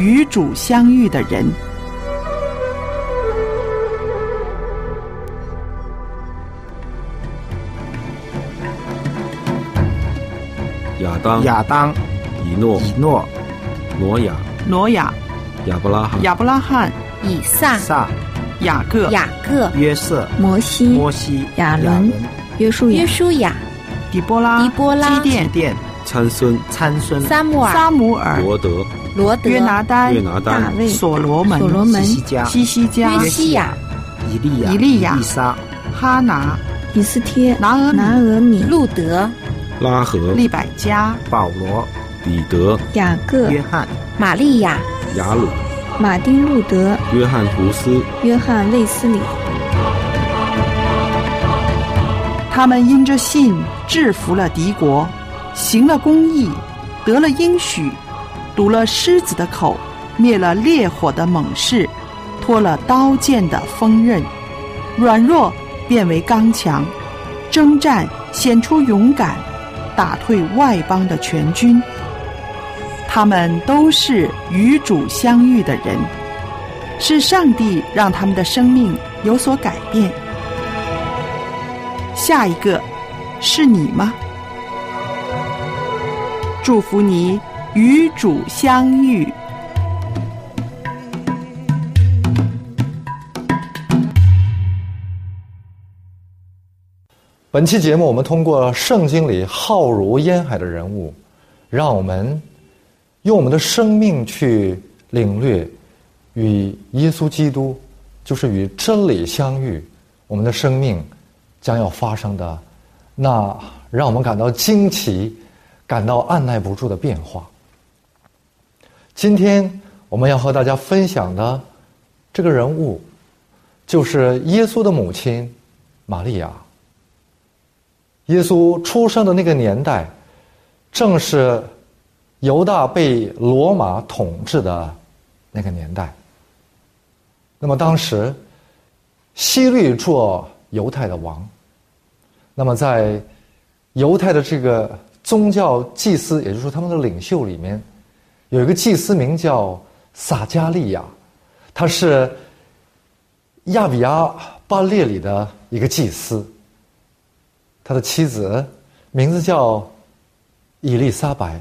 与主相遇的人。亚当、亚当、以诺、以诺、挪亚、挪亚、亚伯拉罕、亚伯拉罕、以撒、撒、雅各、雅各、约瑟、摩西、摩西、亚伦、约书亚约、书亚、底波拉、狄波拉基甸、殿、参孙、参孙、撒母耳、撒母耳、罗德、罗德、约拿丹、约拿丹大卫、所罗门、所罗门西西加、西西加、约西亚、以利亚、以利亚以撒、哈拿、以斯帖、拿俄米拿俄米、路德、拉合、利百加、保罗、彼得、雅各、约翰、玛利亚、雅鲁、马丁路德、约翰图斯、约翰卫斯理。他们因着信制服了敌国，行了公义，得了应许，堵了狮子的口，灭了烈火的猛士，脱了刀剑的锋刃，软弱变为刚强，征战显出勇敢，打退外邦的全军。他们都是与主相遇的人，是上帝让他们的生命有所改变。下一个是你吗？祝福你与主相遇。本期节目，我们通过圣经里浩如烟海的人物，让我们用我们的生命去领略与耶稣基督，就是与真理相遇，我们的生命将要发生的那让我们感到惊奇、感到按耐不住的变化。今天我们要和大家分享的这个人物，就是耶稣的母亲玛利亚。耶稣出生的那个年代，正是犹大被罗马统治的那个年代。那么当时，希律做犹太的王。那么在犹太的这个宗教祭司，也就是说他们的领袖里面，有一个祭司名叫撒加利亚，他是亚比亚巴列里的一个祭司。他的妻子名字叫伊丽莎白。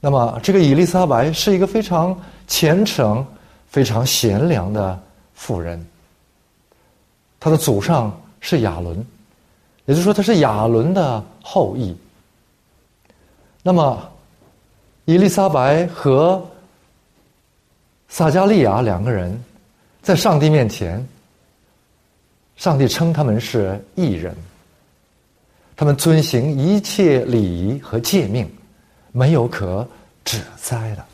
那么，这个伊丽莎白是一个非常虔诚、非常贤良的妇人。她的祖上是亚伦，也就是说，她是亚伦的后裔。那么，伊丽莎白和撒加利亚两个人在上帝面前，上帝称他们是异人。他们遵行一切礼仪和诫命，没有可指摘的。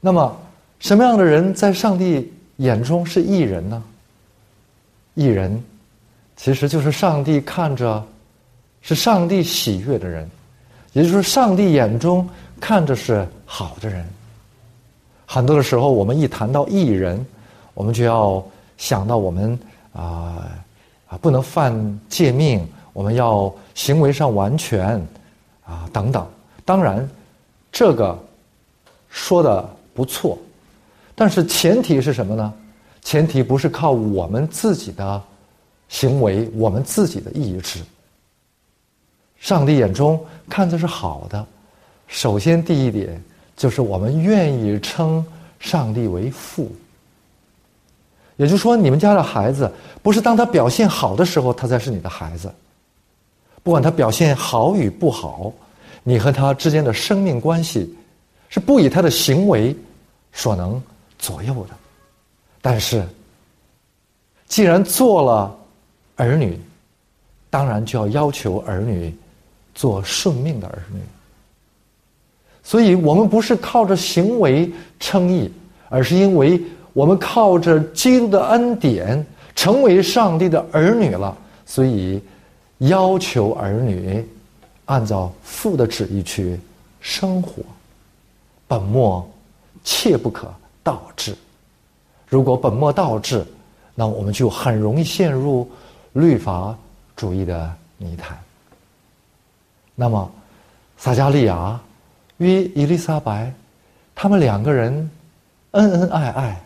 那么，什么样的人在上帝眼中是异人呢？异人，其实就是上帝看着，是上帝喜悦的人，也就是，上帝眼中看着是好的人。很多的时候，我们一谈到义人，我们就要想到我们啊啊，不能犯诫命。我们要行为上完全，啊，等等。当然，这个说的不错，但是前提是什么呢？前提不是靠我们自己的行为，我们自己的意志。上帝眼中看的是好的。首先，第一点就是我们愿意称上帝为父。也就是说，你们家的孩子不是当他表现好的时候，他才是你的孩子。不管他表现好与不好，你和他之间的生命关系是不以他的行为所能左右的。但是，既然做了儿女，当然就要要求儿女做顺命的儿女。所以我们不是靠着行为称义，而是因为我们靠着基督的恩典成为上帝的儿女了，所以。要求儿女按照父的旨意去生活，本末切不可倒置。如果本末倒置，那我们就很容易陷入律法主义的泥潭。那么，撒加利亚与伊丽莎白，他们两个人恩恩爱爱，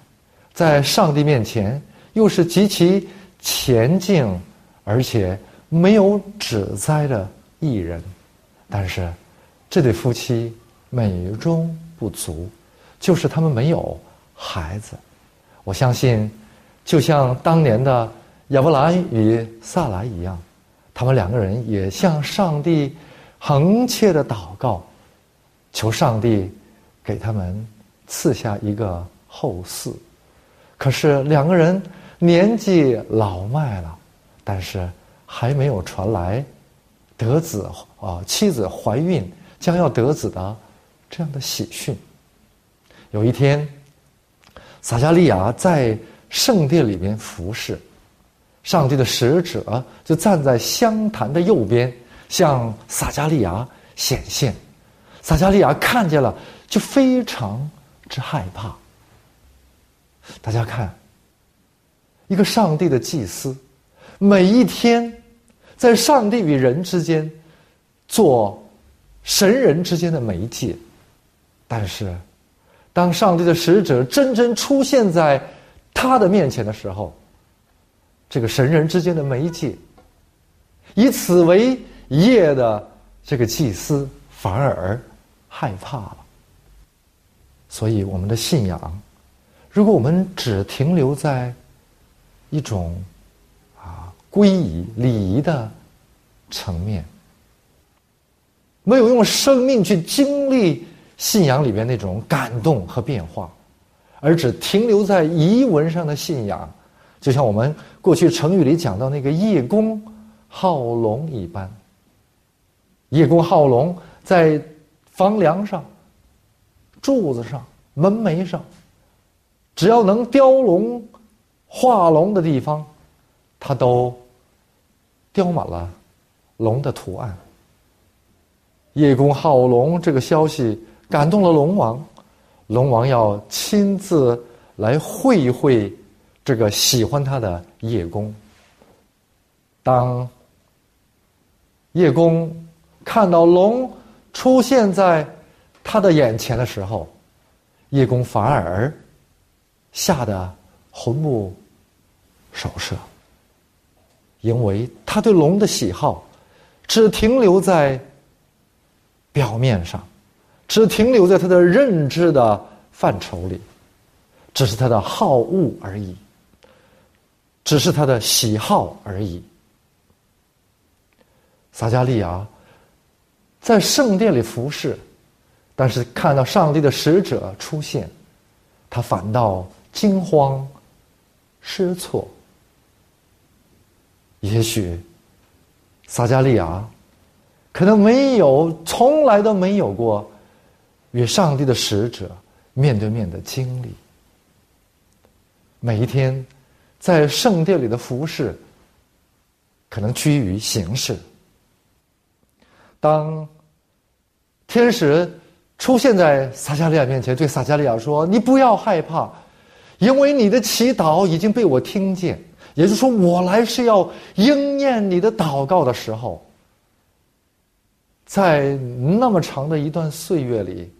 在上帝面前又是极其虔敬，而且没有指摘的艺人。但是，这对夫妻美中不足，就是他们没有孩子。我相信，就像当年的亚伯兰与萨来一样，他们两个人也向上帝恒切的祷告，求上帝给他们赐下一个后嗣。可是两个人年纪老迈了，但是还没有传来得子啊，妻子怀孕将要得子的这样的喜讯。有一天。撒加利亚在圣殿里面服侍，上帝的使者就站在香坛的右边，向撒加利亚显现。撒加利亚看见了，就非常之害怕。大家看，一个上帝的祭司，每一天在上帝与人之间做神人之间的媒介，但是。当上帝的使者真正出现在他的面前的时候，这个神人之间的媒介，以此为夜的这个祭司反而害怕了。所以，我们的信仰，如果我们只停留在一种啊皈依礼仪的层面，没有用生命去经历。信仰里边那种感动和变化，而只停留在遗文上的信仰，就像我们过去成语里讲到那个叶公好龙一般。叶公好龙在房梁上、柱子上、门楣上，只要能雕龙、画龙的地方，他都雕满了龙的图案。叶公好龙这个消息。感动了龙王，龙王要亲自来会会这个喜欢他的叶公。当叶公看到龙出现在他的眼前的时候，叶公反而吓得魂不守舍，因为他对龙的喜好只停留在表面上。只停留在他的认知的范畴里，只是他的好恶而已，只是他的喜好而已。撒加利亚在圣殿里服侍，但是看到上帝的使者出现，他反倒惊慌失措。也许撒加利亚可能没有，从来都没有过。与上帝的使者面对面的经历，每一天在圣殿里的服侍，可能趋于形式。当天使出现在撒加利亚面前，对撒加利亚说：“你不要害怕，因为你的祈祷已经被我听见。也就是说，我来是要应验你的祷告的时候，在那么长的一段岁月里。”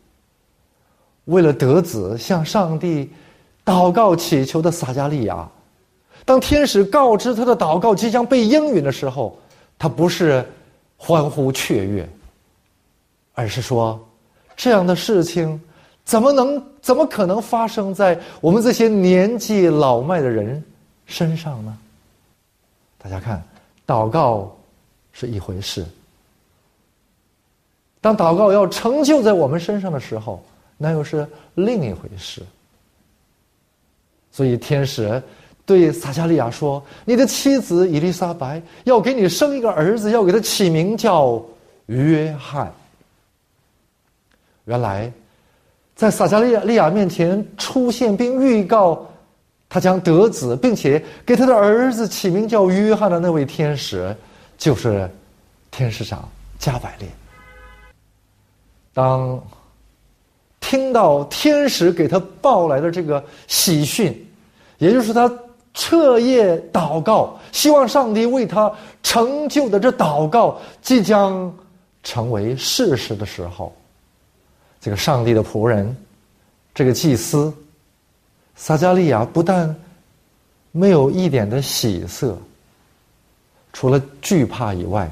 为了得子，向上帝祷告祈求的撒加利亚，当天使告知他的祷告即将被应允的时候，他不是 欢呼雀跃，而是说：这样的事情怎么能、怎么可能发生在我们这些年纪老迈的人身上呢？大家看，祷告是一回事，当祷告要成就在我们身上的时候。那又是另一回事。所以天使对撒加利亚说：“你的妻子伊丽莎白要给你生一个儿子，要给他起名叫约翰。”原来，在撒加利亚利亚面前出现并预告他将得子，并且给他的儿子起名叫约翰的那位天使，就是天使长加百列。当。听到天使给他报来的这个喜讯，也就是他彻夜祷告，希望上帝为他成就的这祷告即将成为事实的时候，这个上帝的仆人这个祭司撒加利亚不但没有一点的喜色，除了惧怕以外，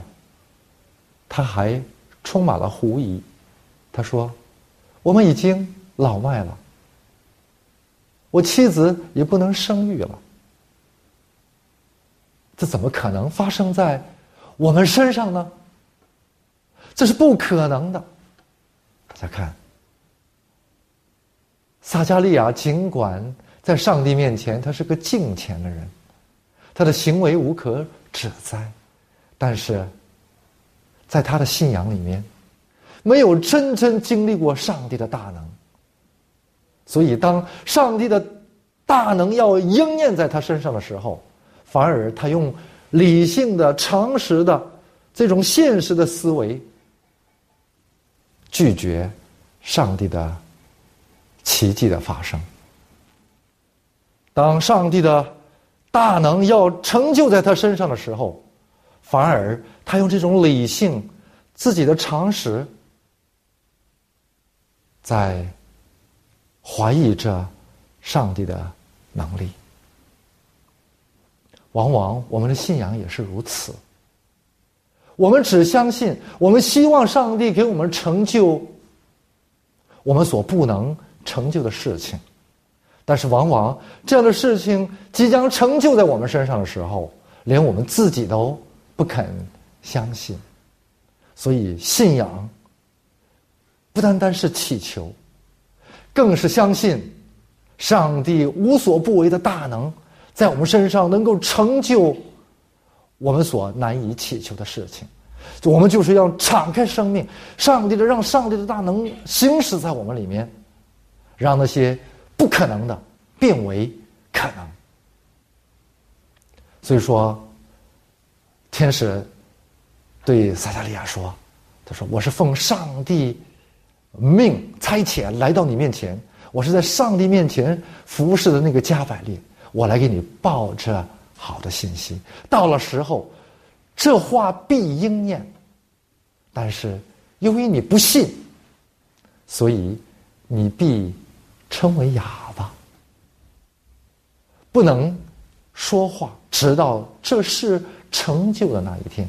他还充满了狐疑。他说：“我们已经老迈了，我妻子也不能生育了，这怎么可能发生在我们身上呢？这是不可能的。”大家看，撒加利亚尽管在上帝面前他是个敬虔的人，他的行为无可指摘，但是在他的信仰里面。没有真正经历过上帝的大能，所以当上帝的大能要应验在他身上的时候，反而他用理性的、常识的这种现实的思维拒绝上帝的奇迹的发生。当上帝的大能要成就在他身上的时候，反而他用这种理性、自己的常识。在怀疑着上帝的能力，往往我们的信仰也是如此。我们只相信，我们希望上帝给我们成就我们所不能成就的事情，但是往往这样的事情即将成就在我们身上的时候，连我们自己都不肯相信，所以信仰。不单单是祈求，更是相信上帝无所不为的大能，在我们身上能够成就我们所难以祈求的事情。我们就是要敞开生命，上帝的让上帝的大能行使在我们里面，让那些不可能的变为可能。所以说，天使对撒加利亚说：“他说我是奉上帝。”命差遣来到你面前，我是在上帝面前服侍的那个加百列，我来给你报这好的信息。到了时候，这话必应验。但是由于你不信，所以你必称为哑巴，不能说话，直到这事成就的那一天。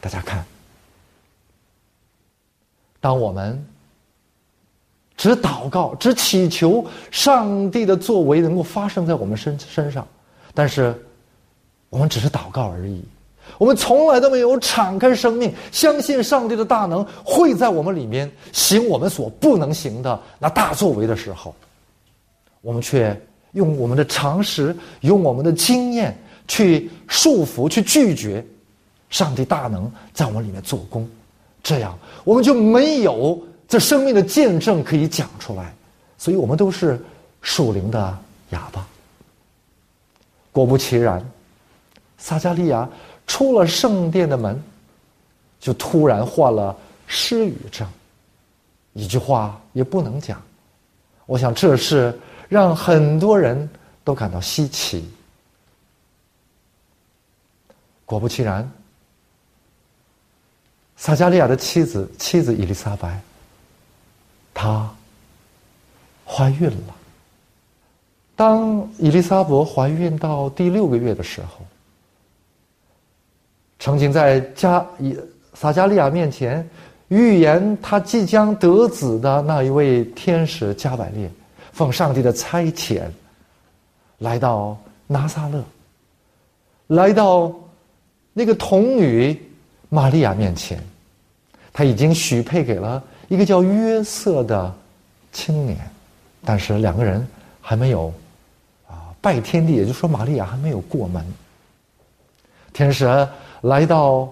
大家看，当我们。只祷告，只祈求上帝的作为能够发生在我们身身上，但是我们只是祷告而已，我们从来都没有敞开生命，相信上帝的大能会在我们里面行我们所不能行的那大作为的时候，我们却用我们的常识、用我们的经验去束缚、去拒绝上帝大能在我们里面做工，这样我们就没有。这生命的见证可以讲出来，所以我们都是属灵的哑巴。果不其然，撒加利亚出了圣殿的门，就突然患了失语症，一句话也不能讲。我想这是让很多人都感到稀奇。果不其然，撒加利亚的妻子妻子伊丽莎白。她怀孕了。当伊丽莎白怀孕到第六个月的时候，曾经在加以撒加利亚面前预言他即将得子的那一位天使加百列，奉上帝的差遣，来到拿撒勒，来到那个童女玛利亚面前，他已经许配给了。一个叫约瑟的青年，但是两个人还没有啊拜天地，也就是说，玛利亚还没有过门。天使来到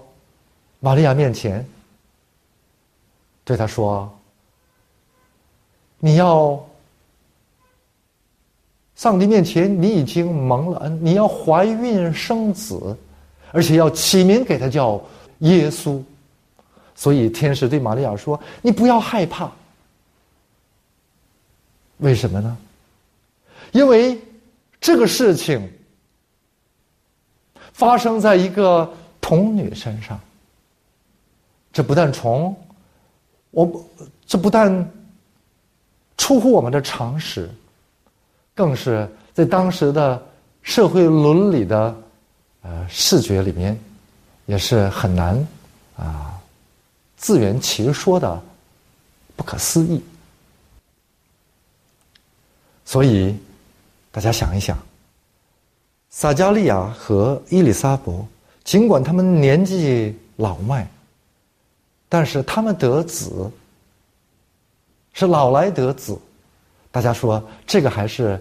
玛利亚面前，对他说：“你要上帝面前，你已经蒙了恩，你要怀孕生子，而且要起名给他叫耶稣。”所以天使对玛利亚说：“你不要害怕。为什么呢？因为这个事情发生在一个童女身上。这不但从我，这不但出出乎我们的常识，更是在当时的社会伦理的呃视觉里面，也是很难啊自圆其说的不可思议。所以，大家想一想，撒加利亚和伊丽莎伯，尽管他们年纪老迈，但是他们得子，是老来得子。大家说这个还是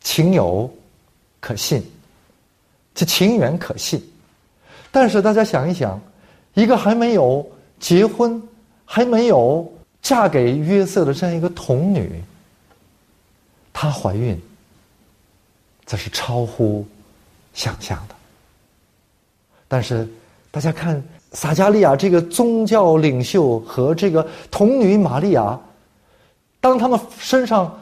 情有可信，这情缘可信。但是大家想一想，一个还没有结婚、还没有嫁给约瑟的这样一个童女。她怀孕，这是超乎想象的。但是，大家看撒加利亚这个宗教领袖和这个童女玛利亚，当他们身上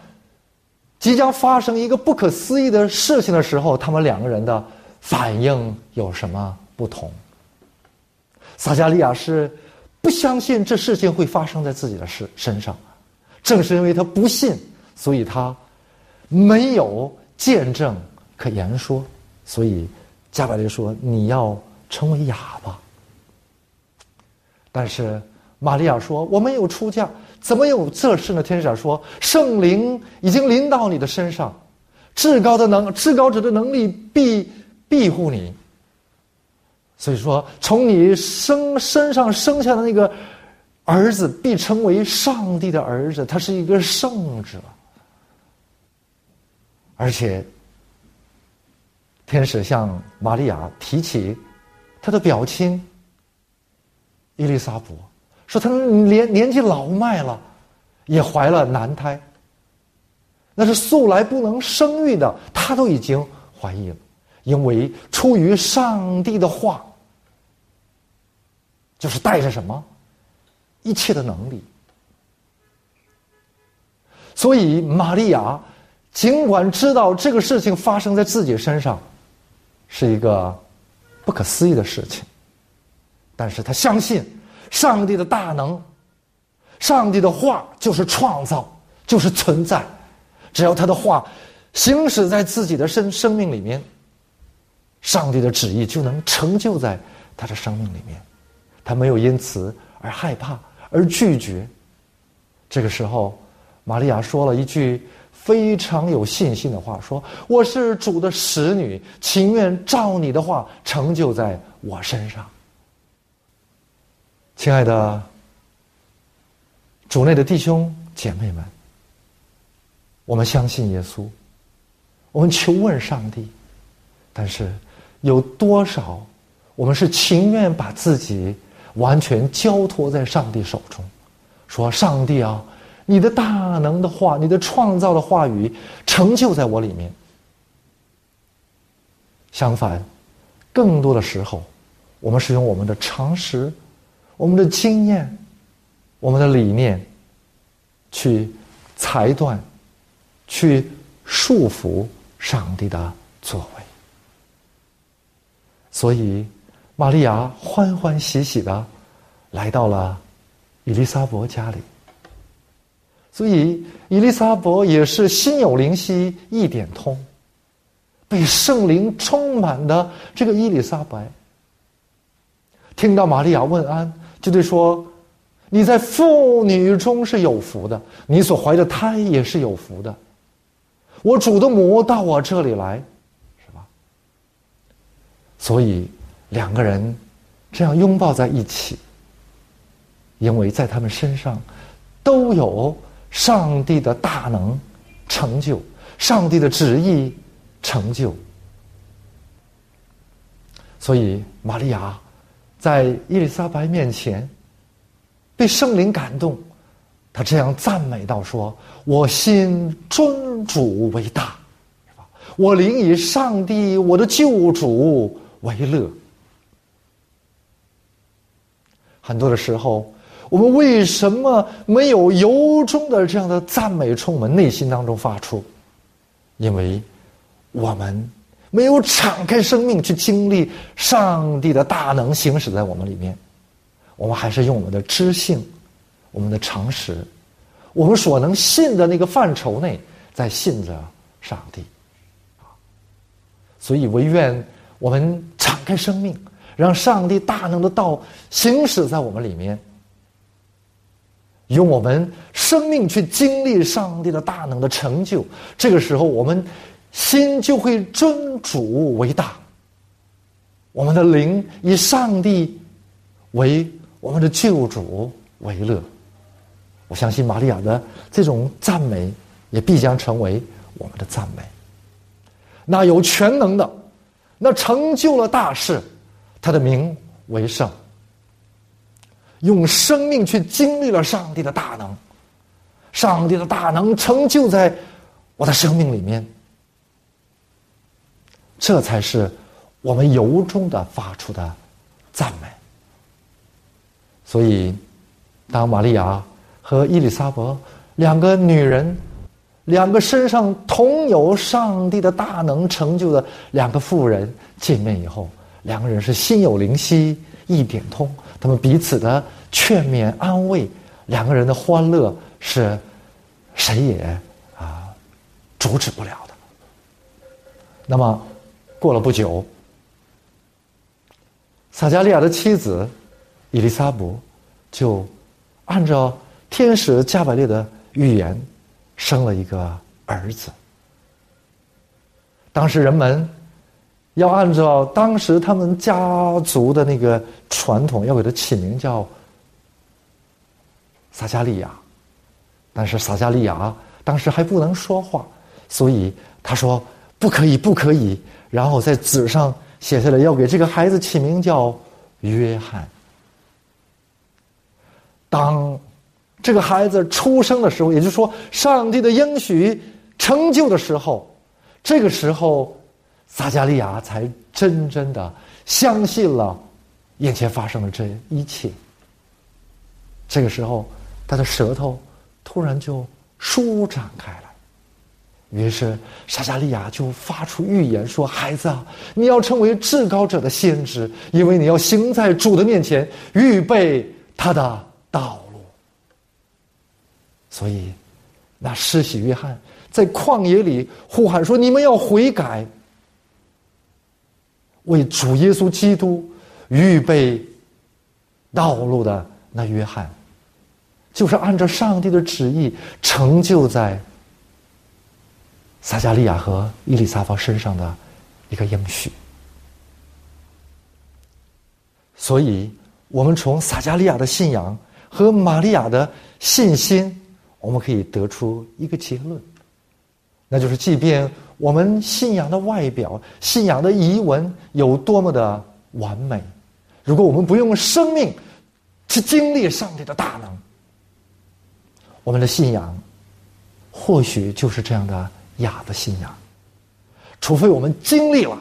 即将发生一个不可思议的事情的时候，他们两个人的反应有什么不同？撒加利亚是不相信这事情会发生在自己的身身上，正是因为他不信，所以他。没有见证可言说，所以加百列说：“你要成为哑巴。”但是玛利亚说：“我没有出嫁，怎么有这事呢？”天使长说：“圣灵已经临到你的身上，至高的能，至高者的能力必庇护你。所以说，从你生身上生下的那个儿子，必成为上帝的儿子，他是一个圣者。”而且，天使向玛利亚提起他的表亲伊丽莎伯，说他年年纪老迈了，也怀了男胎。那是素来不能生育的，她都已经怀孕了，因为出于上帝的话，就是带着什么一切的能力，所以玛利亚。尽管知道这个事情发生在自己身上，是一个不可思议的事情，但是他相信上帝的大能，上帝的话就是创造，就是存在，只要他的话行使在自己的生生命里面，上帝的旨意就能成就在他的生命里面，他没有因此而害怕而拒绝。这个时候，玛利亚说了一句。非常有信心的话说：“我是主的使女，情愿照你的话成就在我身上。”亲爱的主内的弟兄姐妹们，我们相信耶稣，我们求问上帝，但是有多少我们是情愿把自己完全交托在上帝手中？说上帝啊！你的大能的话，你的创造的话语成就在我里面。相反，更多的时候，我们是用我们的常识、我们的经验、我们的理念去裁断、去束缚上帝的作为。所以，玛利亚欢欢喜喜的来到了伊丽莎伯家里。所以，伊丽莎伯也是心有灵犀一点通，被圣灵充满的这个伊丽莎白，听到玛利亚问安，就对说：“你在妇女中是有福的，你所怀的胎也是有福的。我主的母到我这里来，是吧？”所以两个人这样拥抱在一起，因为在他们身上都有。上帝的大能成就，上帝的旨意成就。所以，玛利亚在伊丽莎白面前被圣灵感动，他这样赞美道：“说我心尊主为大，我灵以上帝我的救主为乐。”很多的时候。我们为什么没有由衷的这样的赞美从我们内心当中发出？因为我们没有敞开生命去经历上帝的大能行使在我们里面，我们还是用我们的知性、我们的常识、我们所能信的那个范畴内，在信着上帝。所以，唯愿我们敞开生命，让上帝大能的道行驶在我们里面，用我们生命去经历上帝的大能的成就。这个时候，我们心就会尊主为大，我们的灵以上帝为我们的救主为乐。我相信玛利亚的这种赞美，也必将成为我们的赞美。那有全能的，那成就了大事，他的名为圣。用生命去经历了上帝的大能，上帝的大能成就在我的生命里面，这才是我们由衷的发出的赞美。所以，当玛利亚。和伊丽莎白两个女人，两个身上同有上帝的大能成就的两个妇人见面以后，两个人是心有灵犀一点通，他们彼此的劝勉安慰，两个人的欢乐是谁也啊阻止不了的。那么过了不久，撒加利亚的妻子伊丽莎白就按照。天使加百列的预言，生了一个儿子。当时人们要按照当时他们家族的那个传统，要给他起名叫撒加利亚。但是撒加利亚当时还不能说话，所以他说不可以，不可以。然后在纸上写下来，要给这个孩子起名叫约翰。当。这个孩子出生的时候，也就是说，上帝的应许成就的时候，这个时候，撒加利亚才真正的相信了眼前发生的这一切。这个时候，他的舌头突然就舒展开了，于是撒加利亚就发出预言说：“孩子啊，你要成为至高者的先知，因为你要行在主的面前，预备他的道路。”所以，那施洗约翰在旷野里呼喊说：“你们要悔改，为主耶稣基督预备道路的那约翰，就是按照上帝的旨意成就在撒加利亚和伊丽莎白身上的一个应许。所以，我们从撒加利亚的信仰和玛利亚的信心。”我们可以得出一个结论，那就是，即便我们信仰的外表、信仰的遗文有多么的完美，如果我们不用生命去经历上帝的大能，我们的信仰或许就是这样的雅的信仰。除非我们经历了，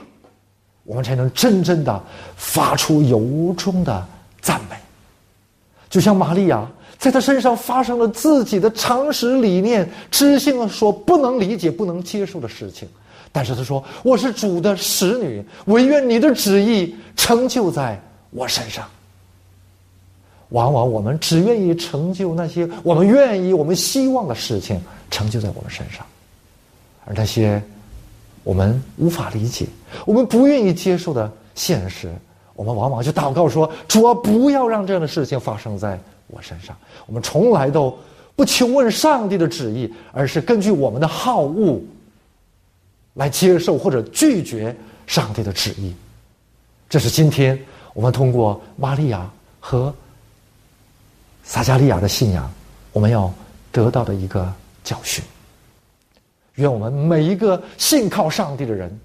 我们才能真正的发出由衷的赞美，就像玛利亚。在她身上发生了自己的常识理念、知性所不能理解、不能接受的事情，但是她说：“我是主的使女，唯愿你的旨意成就在我身上。”往往我们只愿意成就那些我们愿意、我们希望的事情，成就在我们身上，而那些我们无法理解、我们不愿意接受的现实，我们往往就祷告说：“主啊，不要让这样的事情发生在。”我身上，我们从来都不求问上帝的旨意，而是根据我们的好恶来接受或者拒绝上帝的旨意。这是今天我们通过玛利亚和撒加利亚的信仰，我们要得到的一个教训。愿我们每一个信靠上帝的人，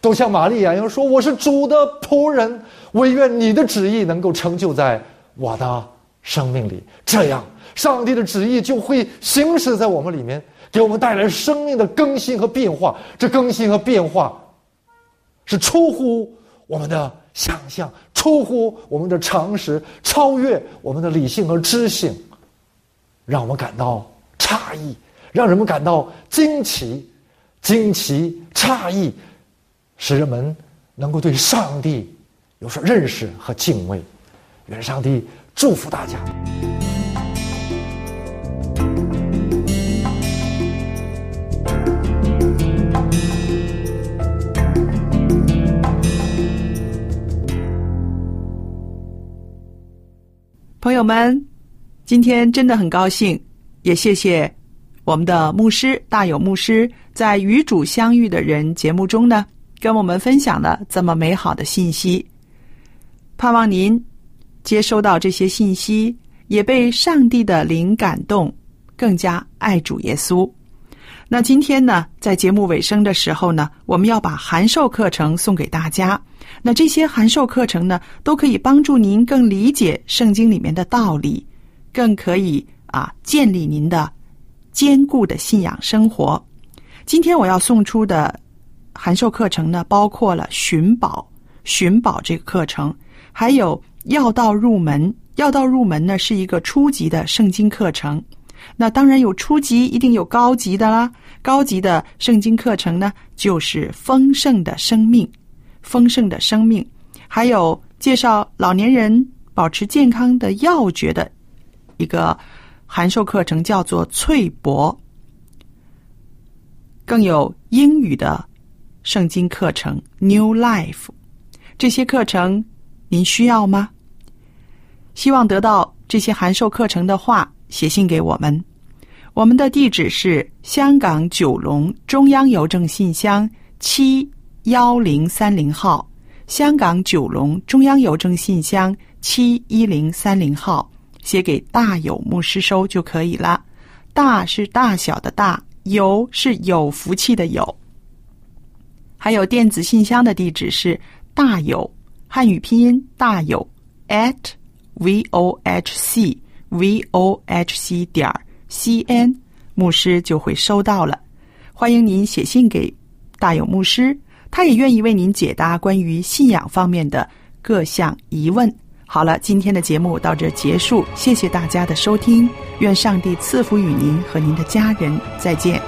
都像玛利亚一样说：“我是主的仆人，唯愿你的旨意能够成就在我的。”生命里，这样上帝的旨意就会行驶在我们里面，给我们带来生命的更新和变化。这更新和变化是出乎我们的想象，出乎我们的常识，超越我们的理性和知性，让我们感到诧异，让人们感到惊奇惊奇诧异使人们能够对上帝有所认识和敬畏。愿上帝祝福大家。朋友们今天真的很高兴也谢谢我们的牧师大有牧师在《与主相遇的人》节目中呢，跟我们分享了这么美好的信息。盼望您接收到这些信息，也被上帝的灵感动，更加爱主耶稣。那今天呢，在节目尾声的时候呢，我们要把函授课程送给大家。那这些函授课程呢，都可以帮助您更理解圣经里面的道理，更可以啊建立您的坚固的信仰生活。今天我要送出的函授课程呢，包括了寻宝、寻宝这个课程，还有要道入门。要道入门呢，是一个初级的圣经课程。那当然有初级，一定有高级的啦。高级的圣经课程呢，就是丰盛的生命。丰盛的生命，还有介绍老年人保持健康的要诀的一个函授课程，叫做翠博。更有英语的圣经课程 New Life，这些课程您需要吗？希望得到这些函授课程的话，写信给我们。我们的地址是香港九龙中央邮政信箱七。幺零三零号，香港九龙中央邮政信箱七一零三零号，写给大有牧师收就可以了。大是大小的大，有是有福气的有。还有电子信箱的地址是大有汉语拼音大有 at v o h c v o h c 点 c n，牧师就会收到了。欢迎您写信给大有牧师。他也愿意为您解答关于信仰方面的各项疑问。好了，今天的节目到这结束，谢谢大家的收听，愿上帝赐福与您和您的家人，再见。